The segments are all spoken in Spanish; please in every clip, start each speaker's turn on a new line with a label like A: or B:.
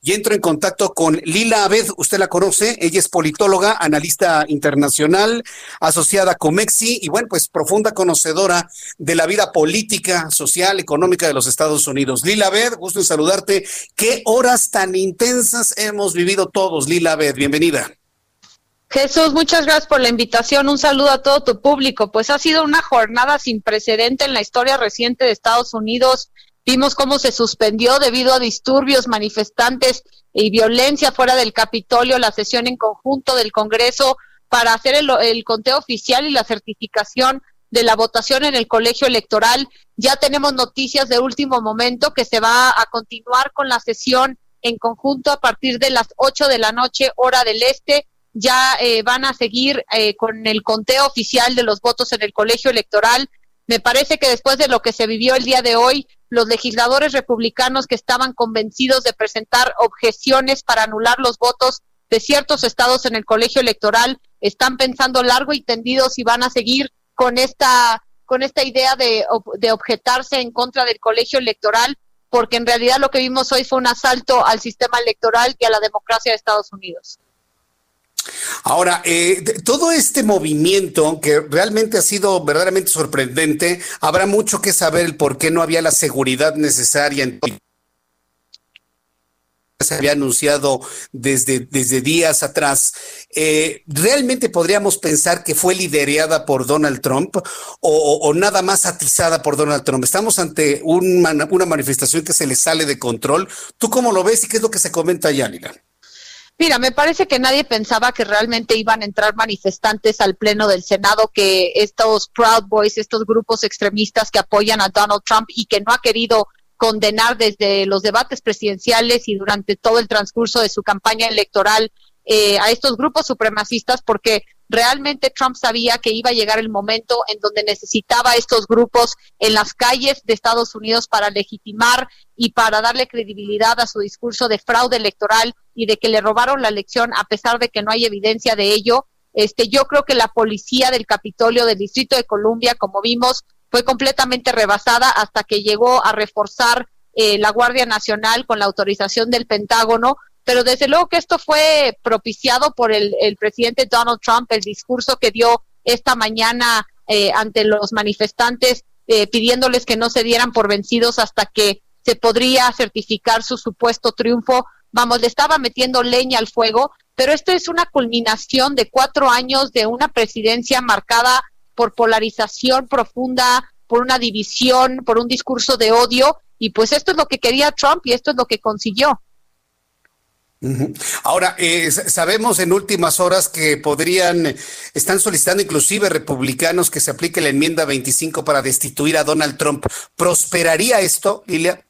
A: Y entro en contacto con Lila Abed, usted la conoce, ella es politóloga, analista internacional, asociada a Comexi y bueno, pues profunda conocedora de la vida política, social, económica de los Estados Unidos. Lila Abed, gusto en saludarte. ¿Qué horas tan intensas hemos vivido todos, Lila Abed? Bienvenida.
B: Jesús, muchas gracias por la invitación. Un saludo a todo tu público. Pues ha sido una jornada sin precedente en la historia reciente de Estados Unidos. Vimos cómo se suspendió debido a disturbios, manifestantes y violencia fuera del Capitolio la sesión en conjunto del Congreso para hacer el, el conteo oficial y la certificación de la votación en el colegio electoral. Ya tenemos noticias de último momento que se va a continuar con la sesión en conjunto a partir de las 8 de la noche, hora del este ya eh, van a seguir eh, con el conteo oficial de los votos en el colegio electoral. Me parece que después de lo que se vivió el día de hoy, los legisladores republicanos que estaban convencidos de presentar objeciones para anular los votos de ciertos estados en el colegio electoral están pensando largo y tendido si van a seguir con esta con esta idea de, de objetarse en contra del colegio electoral, porque en realidad lo que vimos hoy fue un asalto al sistema electoral y a la democracia de Estados Unidos.
A: Ahora, eh, todo este movimiento que realmente ha sido verdaderamente sorprendente, habrá mucho que saber el por qué no había la seguridad necesaria en se había anunciado desde, desde días atrás. Eh, ¿Realmente podríamos pensar que fue liderada por Donald Trump o, nada más atizada por Donald Trump? Estamos ante un, una manifestación que se le sale de control. ¿Tú cómo lo ves y qué es lo que se comenta allá?
B: Mira, me parece que nadie pensaba que realmente iban a entrar manifestantes al Pleno del Senado, que estos Proud Boys, estos grupos extremistas que apoyan a Donald Trump y que no ha querido condenar desde los debates presidenciales y durante todo el transcurso de su campaña electoral eh, a estos grupos supremacistas, porque realmente Trump sabía que iba a llegar el momento en donde necesitaba estos grupos en las calles de Estados Unidos para legitimar y para darle credibilidad a su discurso de fraude electoral y de que le robaron la elección a pesar de que no hay evidencia de ello. Este, yo creo que la policía del Capitolio del Distrito de Columbia, como vimos, fue completamente rebasada hasta que llegó a reforzar eh, la Guardia Nacional con la autorización del Pentágono pero desde luego que esto fue propiciado por el, presidente Donald Trump, el discurso que dio esta mañana eh, ante los manifestantes eh, pidiéndoles que no se dieran por vencidos hasta que se podría certificar su supuesto triunfo. Vamos, le estaba metiendo leña al fuego, pero esto es una culminación de cuatro años de una presidencia marcada por polarización profunda, por una división, por un discurso de odio, y pues esto es lo que quería Trump y esto es lo que consiguió.
A: Ahora, eh, sabemos en últimas horas que podrían, están solicitando inclusive republicanos que se aplique la enmienda 25 para destituir a Donald Trump. ¿Prosperaría esto, Lilia?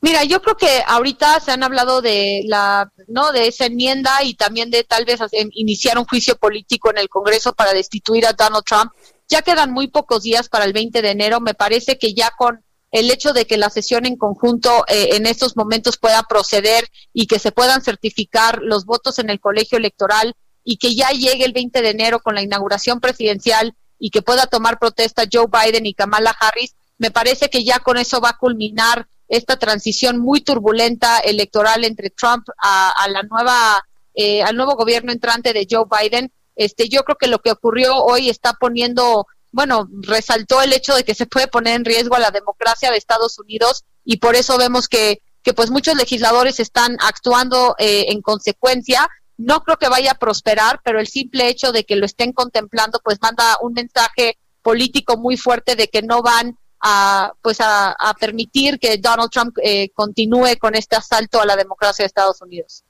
B: Mira, yo creo que ahorita se han hablado de la, no, de esa enmienda y también de tal vez iniciar un juicio político en el Congreso para destituir a Donald Trump. Ya quedan muy pocos días para el 20 de enero. Me parece que ya con el hecho de que la sesión en conjunto eh, en estos momentos pueda proceder y que se puedan certificar los votos en el colegio electoral y que ya llegue el 20 de enero con la inauguración presidencial y que pueda tomar protesta Joe Biden y Kamala Harris, me parece que ya con eso va a culminar esta transición muy turbulenta electoral entre Trump a, la nueva eh, al nuevo gobierno entrante de Joe Biden. Este, yo creo que lo que ocurrió hoy está poniendo bueno, resaltó el hecho de que se puede poner en riesgo a la democracia de Estados Unidos y por eso vemos que, que pues muchos legisladores están actuando eh, en consecuencia. No creo que vaya a prosperar, pero el simple hecho de que lo estén contemplando pues manda un mensaje político muy fuerte de que no van a pues a, permitir que Donald Trump eh, continúe con este asalto a la democracia de Estados Unidos.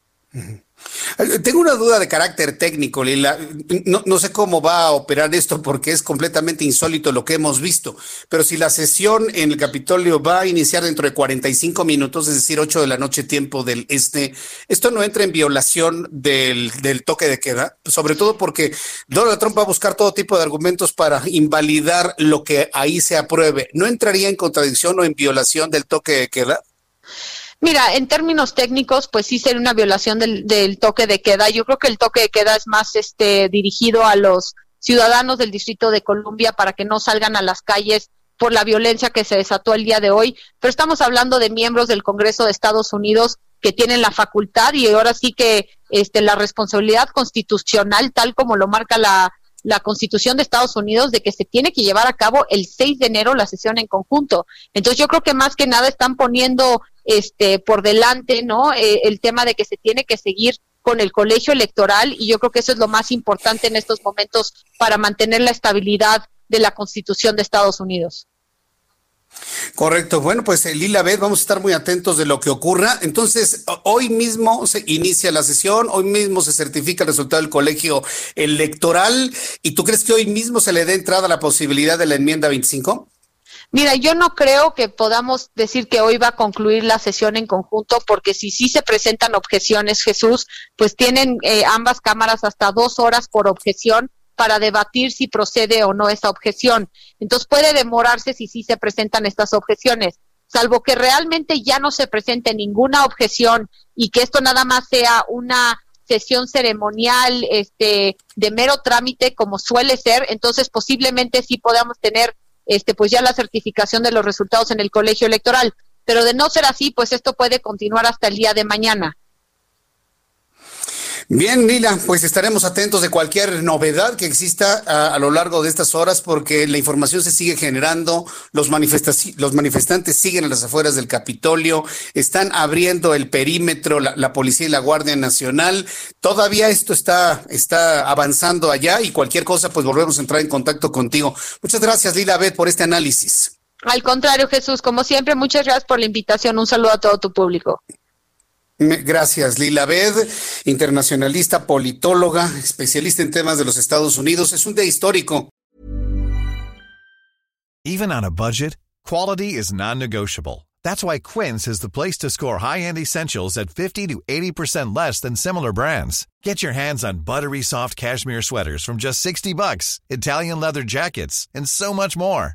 A: Tengo una duda de carácter técnico, Lila. No, sé cómo va a operar esto porque es completamente insólito lo que hemos visto, pero si la sesión en el Capitolio va a iniciar dentro de 45 minutos, es decir, 8 de la noche tiempo del este, ¿esto no entra en violación del toque de queda? Sobre todo porque Donald Trump va a buscar todo tipo de argumentos para invalidar lo que ahí se apruebe. ¿No entraría en contradicción o en violación del toque de queda?
B: Mira, en términos técnicos, pues sí sería una violación del, del, toque de queda. Yo creo que el toque de queda es más este dirigido a los ciudadanos del Distrito de Columbia para que no salgan a las calles por la violencia que se desató el día de hoy. Pero estamos hablando de miembros del Congreso de Estados Unidos que tienen la facultad y ahora sí que este, la responsabilidad constitucional, tal como lo marca la, la Constitución de Estados Unidos de que se tiene que llevar a cabo el 6 de enero la sesión en conjunto. Entonces yo creo que más que nada están poniendo este por delante, ¿no? Eh, el tema de que se tiene que seguir con el colegio electoral y yo creo que eso es lo más importante en estos momentos para mantener la estabilidad de la Constitución de Estados Unidos.
A: Correcto. Bueno, pues eh, Lila Beth, vamos a estar muy atentos de lo que ocurra. Entonces, hoy mismo se inicia la sesión, hoy mismo se certifica el resultado del colegio electoral. ¿Y tú crees que hoy mismo se le dé entrada a la posibilidad de la enmienda 25?
B: Mira, yo no creo que podamos decir que hoy va a concluir la sesión en conjunto, porque si sí se presentan objeciones, Jesús, pues tienen eh, ambas cámaras hasta dos horas por objeción para debatir si procede o no esa objeción. Entonces puede demorarse si sí se presentan estas objeciones. Salvo que realmente ya no se presente ninguna objeción y que esto nada más sea una sesión ceremonial este de mero trámite como suele ser, entonces posiblemente sí podamos tener este pues ya la certificación de los resultados en el colegio electoral, pero de no ser así, pues esto puede continuar hasta el día de mañana.
A: Bien, Lila, pues estaremos atentos de cualquier novedad que exista a, lo largo de estas horas porque la información se sigue generando, los, manifestantes siguen a las afueras del Capitolio, están abriendo el perímetro, la, policía y la Guardia Nacional. Todavía esto está, está avanzando allá y cualquier cosa, pues volvemos a entrar en contacto contigo. Muchas gracias, Lila Beth, por este análisis.
B: Al contrario, Jesús, como siempre, muchas gracias por la invitación. Un saludo a todo tu público.
A: Gracias, Lila Bed, internacionalista, politóloga, especialista en temas de los Estados Unidos. Es un día histórico.
C: Even on a budget, quality is non-negotiable. That's why Quince is the place to score high-end essentials at 50 to 80% less than similar brands. Get your hands on buttery soft cashmere sweaters from just 60 bucks, Italian leather jackets, and so much more.